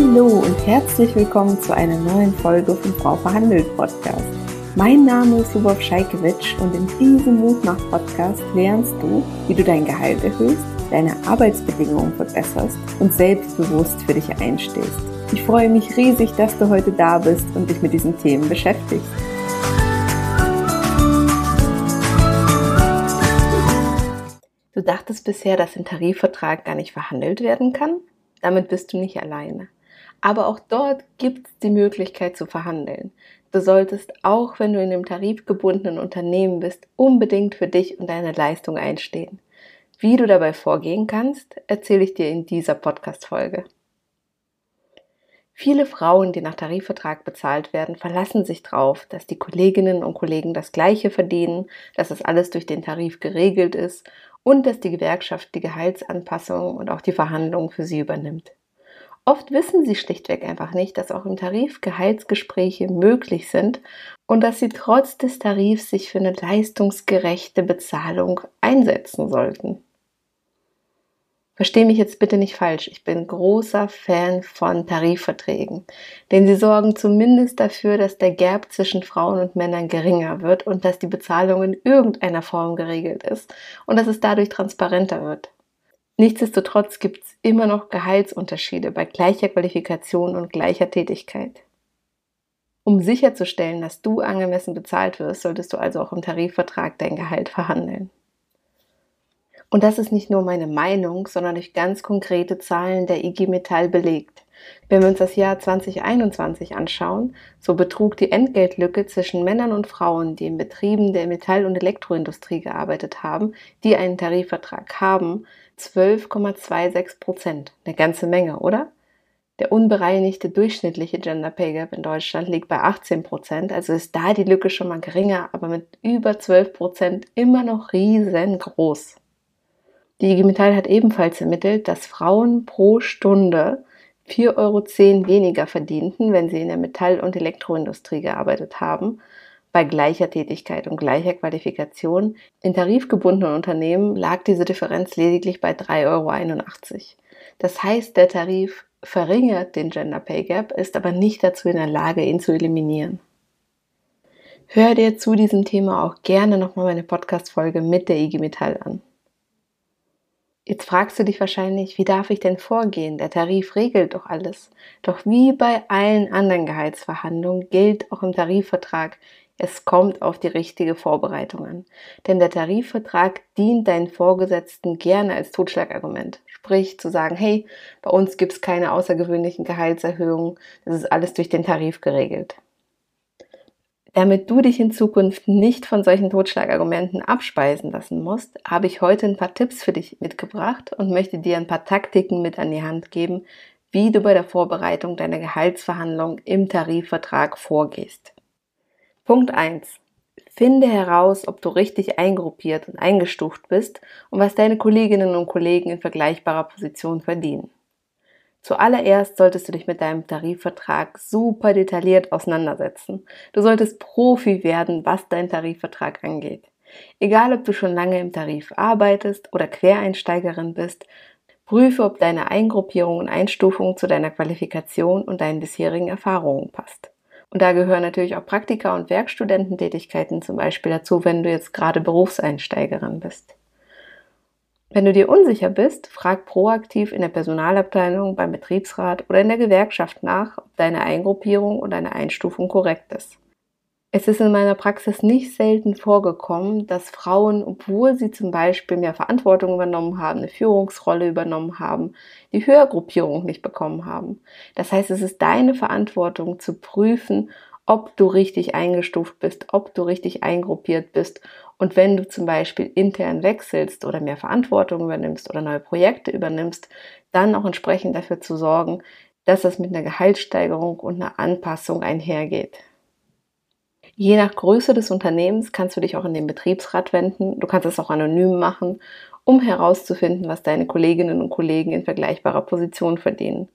Hallo und herzlich willkommen zu einer neuen Folge vom Frau Verhandelt Podcast. Mein Name ist Lubov Scheikewitsch und in diesem Mutmach-Podcast lernst du, wie du dein Gehalt erhöhst, deine Arbeitsbedingungen verbesserst und selbstbewusst für dich einstehst. Ich freue mich riesig, dass du heute da bist und dich mit diesen Themen beschäftigst. Du dachtest bisher, dass ein Tarifvertrag gar nicht verhandelt werden kann? Damit bist du nicht alleine. Aber auch dort gibt es die Möglichkeit zu verhandeln. Du solltest, auch wenn du in einem tarifgebundenen Unternehmen bist, unbedingt für dich und deine Leistung einstehen. Wie du dabei vorgehen kannst, erzähle ich dir in dieser Podcast-Folge. Viele Frauen, die nach Tarifvertrag bezahlt werden, verlassen sich darauf, dass die Kolleginnen und Kollegen das Gleiche verdienen, dass das alles durch den Tarif geregelt ist und dass die Gewerkschaft die Gehaltsanpassung und auch die Verhandlungen für sie übernimmt. Oft wissen sie schlichtweg einfach nicht, dass auch im Tarif Gehaltsgespräche möglich sind und dass sie trotz des Tarifs sich für eine leistungsgerechte Bezahlung einsetzen sollten. Versteh mich jetzt bitte nicht falsch. Ich bin großer Fan von Tarifverträgen, denn sie sorgen zumindest dafür, dass der Gap zwischen Frauen und Männern geringer wird und dass die Bezahlung in irgendeiner Form geregelt ist und dass es dadurch transparenter wird. Nichtsdestotrotz gibt es immer noch Gehaltsunterschiede bei gleicher Qualifikation und gleicher Tätigkeit. Um sicherzustellen, dass du angemessen bezahlt wirst, solltest du also auch im Tarifvertrag dein Gehalt verhandeln. Und das ist nicht nur meine Meinung, sondern durch ganz konkrete Zahlen der IG Metall belegt. Wenn wir uns das Jahr 2021 anschauen, so betrug die Entgeltlücke zwischen Männern und Frauen, die in Betrieben der Metall- und Elektroindustrie gearbeitet haben, die einen Tarifvertrag haben, 12,26 Prozent. Eine ganze Menge, oder? Der unbereinigte durchschnittliche Gender Pay Gap in Deutschland liegt bei 18 Prozent, also ist da die Lücke schon mal geringer, aber mit über 12 Prozent immer noch riesengroß. Die IG Metall hat ebenfalls ermittelt, dass Frauen pro Stunde 4,10 Euro weniger verdienten, wenn sie in der Metall- und Elektroindustrie gearbeitet haben, bei gleicher Tätigkeit und gleicher Qualifikation. In tarifgebundenen Unternehmen lag diese Differenz lediglich bei 3,81 Euro. Das heißt, der Tarif verringert den Gender Pay Gap, ist aber nicht dazu in der Lage, ihn zu eliminieren. Hör dir zu diesem Thema auch gerne nochmal meine Podcast-Folge mit der IG Metall an. Jetzt fragst du dich wahrscheinlich, wie darf ich denn vorgehen? Der Tarif regelt doch alles. Doch wie bei allen anderen Gehaltsverhandlungen gilt auch im Tarifvertrag, es kommt auf die richtige Vorbereitung an. Denn der Tarifvertrag dient deinen Vorgesetzten gerne als Totschlagargument. Sprich, zu sagen, hey, bei uns gibt es keine außergewöhnlichen Gehaltserhöhungen, das ist alles durch den Tarif geregelt. Damit du dich in Zukunft nicht von solchen Totschlagargumenten abspeisen lassen musst, habe ich heute ein paar Tipps für dich mitgebracht und möchte dir ein paar Taktiken mit an die Hand geben, wie du bei der Vorbereitung deiner Gehaltsverhandlung im Tarifvertrag vorgehst. Punkt 1. Finde heraus, ob du richtig eingruppiert und eingestuft bist und was deine Kolleginnen und Kollegen in vergleichbarer Position verdienen. Zuallererst solltest du dich mit deinem Tarifvertrag super detailliert auseinandersetzen. Du solltest Profi werden, was dein Tarifvertrag angeht. Egal, ob du schon lange im Tarif arbeitest oder Quereinsteigerin bist, prüfe, ob deine Eingruppierung und Einstufung zu deiner Qualifikation und deinen bisherigen Erfahrungen passt. Und da gehören natürlich auch Praktika und Werkstudententätigkeiten zum Beispiel dazu, wenn du jetzt gerade Berufseinsteigerin bist. Wenn du dir unsicher bist, frag proaktiv in der Personalabteilung, beim Betriebsrat oder in der Gewerkschaft nach, ob deine Eingruppierung und deine Einstufung korrekt ist. Es ist in meiner Praxis nicht selten vorgekommen, dass Frauen, obwohl sie zum Beispiel mehr Verantwortung übernommen haben, eine Führungsrolle übernommen haben, die Höhergruppierung nicht bekommen haben. Das heißt, es ist deine Verantwortung zu prüfen, ob du richtig eingestuft bist, ob du richtig eingruppiert bist. Und wenn du zum Beispiel intern wechselst oder mehr Verantwortung übernimmst oder neue Projekte übernimmst, dann auch entsprechend dafür zu sorgen, dass das mit einer Gehaltssteigerung und einer Anpassung einhergeht. Je nach Größe des Unternehmens kannst du dich auch in den Betriebsrat wenden. Du kannst es auch anonym machen, um herauszufinden, was deine Kolleginnen und Kollegen in vergleichbarer Position verdienen.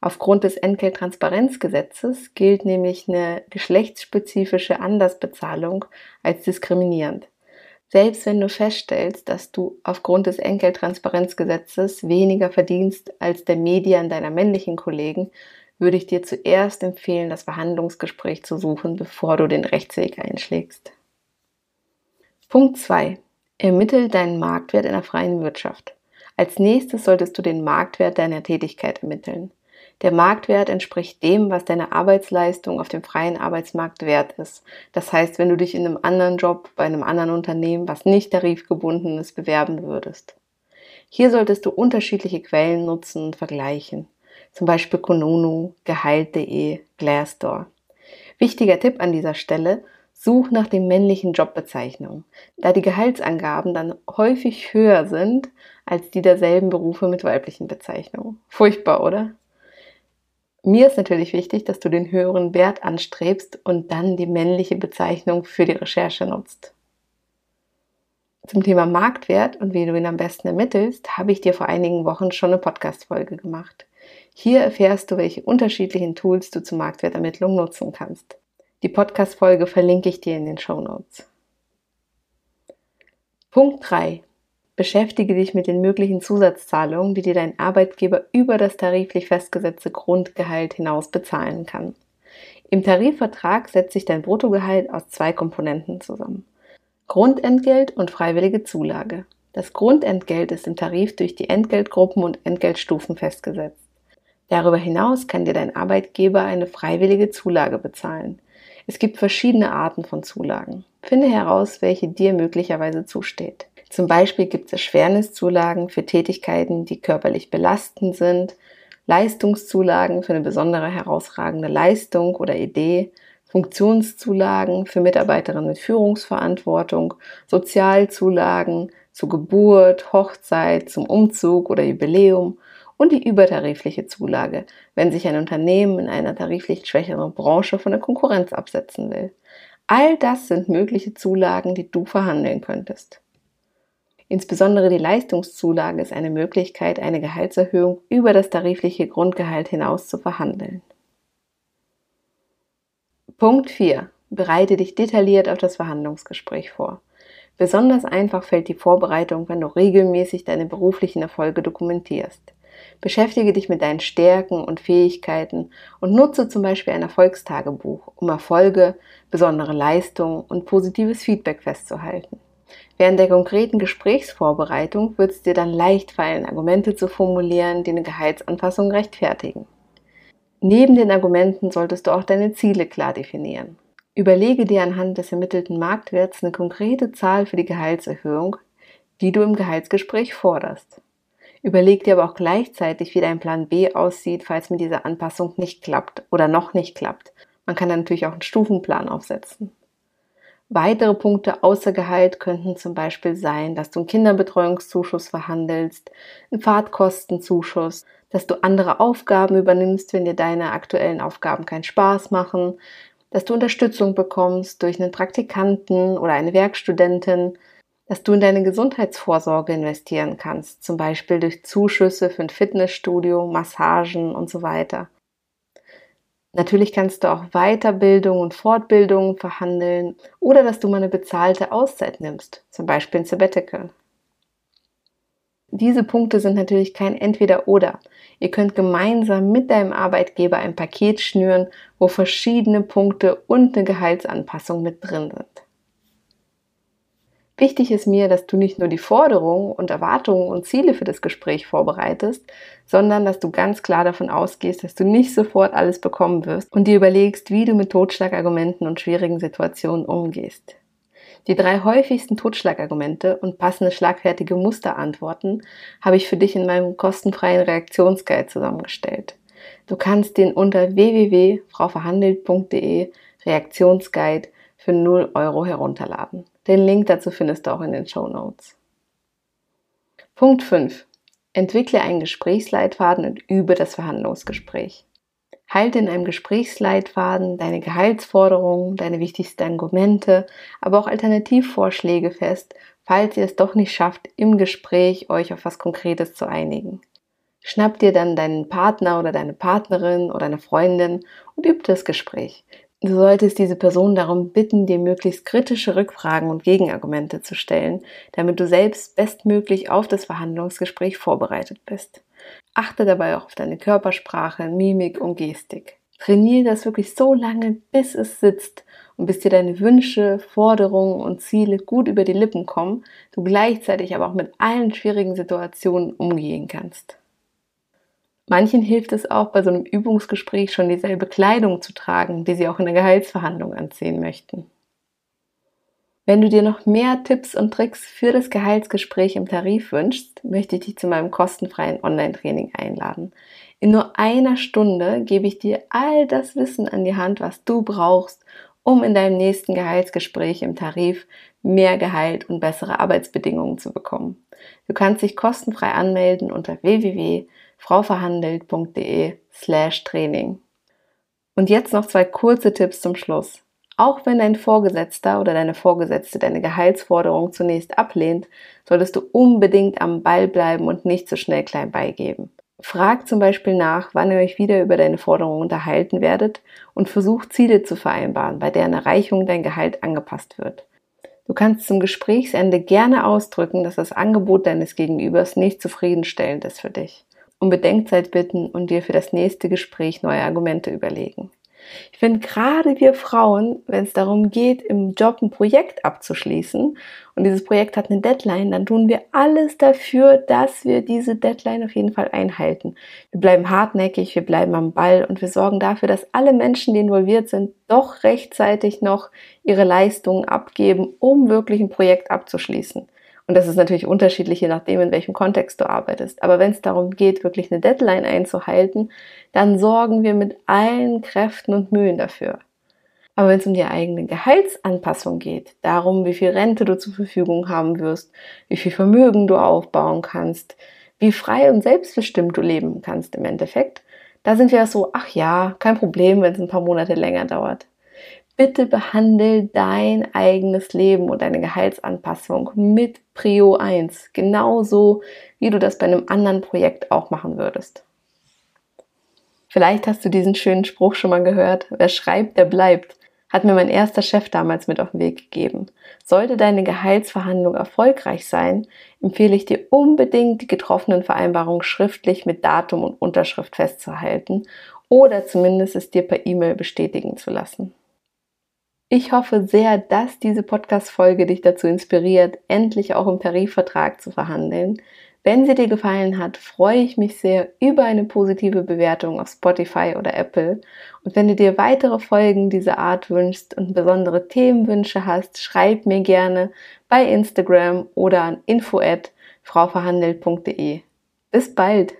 Aufgrund des Entgelttransparenzgesetzes gilt nämlich eine geschlechtsspezifische Andersbezahlung als diskriminierend. Selbst wenn du feststellst, dass du aufgrund des Entgelttransparenzgesetzes weniger verdienst als der Median deiner männlichen Kollegen, würde ich dir zuerst empfehlen, das Verhandlungsgespräch zu suchen, bevor du den Rechtsweg einschlägst. Punkt 2. Ermittel deinen Marktwert in der freien Wirtschaft. Als nächstes solltest du den Marktwert deiner Tätigkeit ermitteln. Der Marktwert entspricht dem, was deine Arbeitsleistung auf dem freien Arbeitsmarkt wert ist. Das heißt, wenn du dich in einem anderen Job bei einem anderen Unternehmen, was nicht tarifgebunden ist, bewerben würdest. Hier solltest du unterschiedliche Quellen nutzen und vergleichen. Zum Beispiel Konunu, Gehalt.de, Glassdoor. Wichtiger Tipp an dieser Stelle, such nach den männlichen Jobbezeichnungen, da die Gehaltsangaben dann häufig höher sind als die derselben Berufe mit weiblichen Bezeichnungen. Furchtbar, oder? Mir ist natürlich wichtig, dass du den höheren Wert anstrebst und dann die männliche Bezeichnung für die Recherche nutzt. Zum Thema Marktwert und wie du ihn am besten ermittelst, habe ich dir vor einigen Wochen schon eine Podcast-Folge gemacht. Hier erfährst du, welche unterschiedlichen Tools du zur Marktwertermittlung nutzen kannst. Die Podcast-Folge verlinke ich dir in den Show Notes. Punkt 3. Beschäftige dich mit den möglichen Zusatzzahlungen, die dir dein Arbeitgeber über das tariflich festgesetzte Grundgehalt hinaus bezahlen kann. Im Tarifvertrag setzt sich dein Bruttogehalt aus zwei Komponenten zusammen. Grundentgelt und freiwillige Zulage. Das Grundentgelt ist im Tarif durch die Entgeltgruppen und Entgeltstufen festgesetzt. Darüber hinaus kann dir dein Arbeitgeber eine freiwillige Zulage bezahlen. Es gibt verschiedene Arten von Zulagen. Finde heraus, welche dir möglicherweise zusteht. Zum Beispiel gibt es Erschwerniszulagen für Tätigkeiten, die körperlich belastend sind, Leistungszulagen für eine besondere herausragende Leistung oder Idee, Funktionszulagen für Mitarbeiterinnen mit Führungsverantwortung, Sozialzulagen zur Geburt, Hochzeit, zum Umzug oder Jubiläum und die übertarifliche Zulage, wenn sich ein Unternehmen in einer tariflich schwächeren Branche von der Konkurrenz absetzen will. All das sind mögliche Zulagen, die du verhandeln könntest. Insbesondere die Leistungszulage ist eine Möglichkeit, eine Gehaltserhöhung über das tarifliche Grundgehalt hinaus zu verhandeln. Punkt 4. Bereite dich detailliert auf das Verhandlungsgespräch vor. Besonders einfach fällt die Vorbereitung, wenn du regelmäßig deine beruflichen Erfolge dokumentierst. Beschäftige dich mit deinen Stärken und Fähigkeiten und nutze zum Beispiel ein Erfolgstagebuch, um Erfolge, besondere Leistungen und positives Feedback festzuhalten. Während der konkreten Gesprächsvorbereitung wird es dir dann leicht fallen, Argumente zu formulieren, die eine Gehaltsanpassung rechtfertigen. Neben den Argumenten solltest du auch deine Ziele klar definieren. Überlege dir anhand des ermittelten Marktwerts eine konkrete Zahl für die Gehaltserhöhung, die du im Gehaltsgespräch forderst. Überleg dir aber auch gleichzeitig, wie dein Plan B aussieht, falls mit dieser Anpassung nicht klappt oder noch nicht klappt. Man kann dann natürlich auch einen Stufenplan aufsetzen. Weitere Punkte außer Gehalt könnten zum Beispiel sein, dass du einen Kinderbetreuungszuschuss verhandelst, einen Fahrtkostenzuschuss, dass du andere Aufgaben übernimmst, wenn dir deine aktuellen Aufgaben keinen Spaß machen, dass du Unterstützung bekommst durch einen Praktikanten oder eine Werkstudentin, dass du in deine Gesundheitsvorsorge investieren kannst, zum Beispiel durch Zuschüsse für ein Fitnessstudio, Massagen und so weiter. Natürlich kannst du auch Weiterbildung und Fortbildung verhandeln oder dass du mal eine bezahlte Auszeit nimmst, zum Beispiel ein Sabbatical. Diese Punkte sind natürlich kein Entweder-Oder. Ihr könnt gemeinsam mit deinem Arbeitgeber ein Paket schnüren, wo verschiedene Punkte und eine Gehaltsanpassung mit drin sind. Wichtig ist mir, dass du nicht nur die Forderungen und Erwartungen und Ziele für das Gespräch vorbereitest, sondern dass du ganz klar davon ausgehst, dass du nicht sofort alles bekommen wirst und dir überlegst, wie du mit Totschlagargumenten und schwierigen Situationen umgehst. Die drei häufigsten Totschlagargumente und passende schlagfertige Musterantworten habe ich für dich in meinem kostenfreien Reaktionsguide zusammengestellt. Du kannst den unter www.frauverhandelt.de Reaktionsguide für 0 Euro herunterladen. Den Link dazu findest du auch in den Show Notes. Punkt 5. Entwickle einen Gesprächsleitfaden und übe das Verhandlungsgespräch. Halte in einem Gesprächsleitfaden deine Gehaltsforderungen, deine wichtigsten Argumente, aber auch Alternativvorschläge fest, falls ihr es doch nicht schafft, im Gespräch euch auf was Konkretes zu einigen. Schnapp dir dann deinen Partner oder deine Partnerin oder eine Freundin und übt das Gespräch. Du solltest diese Person darum bitten, dir möglichst kritische Rückfragen und Gegenargumente zu stellen, damit du selbst bestmöglich auf das Verhandlungsgespräch vorbereitet bist. Achte dabei auch auf deine Körpersprache, Mimik und Gestik. Trainiere das wirklich so lange, bis es sitzt und bis dir deine Wünsche, Forderungen und Ziele gut über die Lippen kommen, du gleichzeitig aber auch mit allen schwierigen Situationen umgehen kannst. Manchen hilft es auch, bei so einem Übungsgespräch schon dieselbe Kleidung zu tragen, die sie auch in der Gehaltsverhandlung anziehen möchten. Wenn du dir noch mehr Tipps und Tricks für das Gehaltsgespräch im Tarif wünschst, möchte ich dich zu meinem kostenfreien Online-Training einladen. In nur einer Stunde gebe ich dir all das Wissen an die Hand, was du brauchst, um in deinem nächsten Gehaltsgespräch im Tarif mehr Gehalt und bessere Arbeitsbedingungen zu bekommen. Du kannst dich kostenfrei anmelden unter www.frauverhandelt.de slash Training. Und jetzt noch zwei kurze Tipps zum Schluss. Auch wenn dein Vorgesetzter oder deine Vorgesetzte deine Gehaltsforderung zunächst ablehnt, solltest du unbedingt am Ball bleiben und nicht zu so schnell klein beigeben. Frag zum Beispiel nach, wann ihr euch wieder über deine Forderung unterhalten werdet und versuch Ziele zu vereinbaren, bei deren Erreichung dein Gehalt angepasst wird. Du kannst zum Gesprächsende gerne ausdrücken, dass das Angebot deines Gegenübers nicht zufriedenstellend ist für dich. Um Bedenkzeit bitten und dir für das nächste Gespräch neue Argumente überlegen. Ich finde gerade wir Frauen, wenn es darum geht, im Job ein Projekt abzuschließen und dieses Projekt hat eine Deadline, dann tun wir alles dafür, dass wir diese Deadline auf jeden Fall einhalten. Wir bleiben hartnäckig, wir bleiben am Ball und wir sorgen dafür, dass alle Menschen, die involviert sind, doch rechtzeitig noch ihre Leistungen abgeben, um wirklich ein Projekt abzuschließen. Und das ist natürlich unterschiedlich, je nachdem, in welchem Kontext du arbeitest. Aber wenn es darum geht, wirklich eine Deadline einzuhalten, dann sorgen wir mit allen Kräften und Mühen dafür. Aber wenn es um die eigene Gehaltsanpassung geht, darum, wie viel Rente du zur Verfügung haben wirst, wie viel Vermögen du aufbauen kannst, wie frei und selbstbestimmt du leben kannst im Endeffekt, da sind wir so, ach ja, kein Problem, wenn es ein paar Monate länger dauert bitte behandle dein eigenes Leben und deine Gehaltsanpassung mit Prio 1, genauso wie du das bei einem anderen Projekt auch machen würdest. Vielleicht hast du diesen schönen Spruch schon mal gehört, wer schreibt, der bleibt, hat mir mein erster Chef damals mit auf den Weg gegeben. Sollte deine Gehaltsverhandlung erfolgreich sein, empfehle ich dir unbedingt, die getroffenen Vereinbarungen schriftlich mit Datum und Unterschrift festzuhalten oder zumindest es dir per E-Mail bestätigen zu lassen. Ich hoffe sehr, dass diese Podcast-Folge dich dazu inspiriert, endlich auch im Tarifvertrag zu verhandeln. Wenn sie dir gefallen hat, freue ich mich sehr über eine positive Bewertung auf Spotify oder Apple. Und wenn du dir weitere Folgen dieser Art wünschst und besondere Themenwünsche hast, schreib mir gerne bei Instagram oder an info@frauverhandelt.de. Bis bald!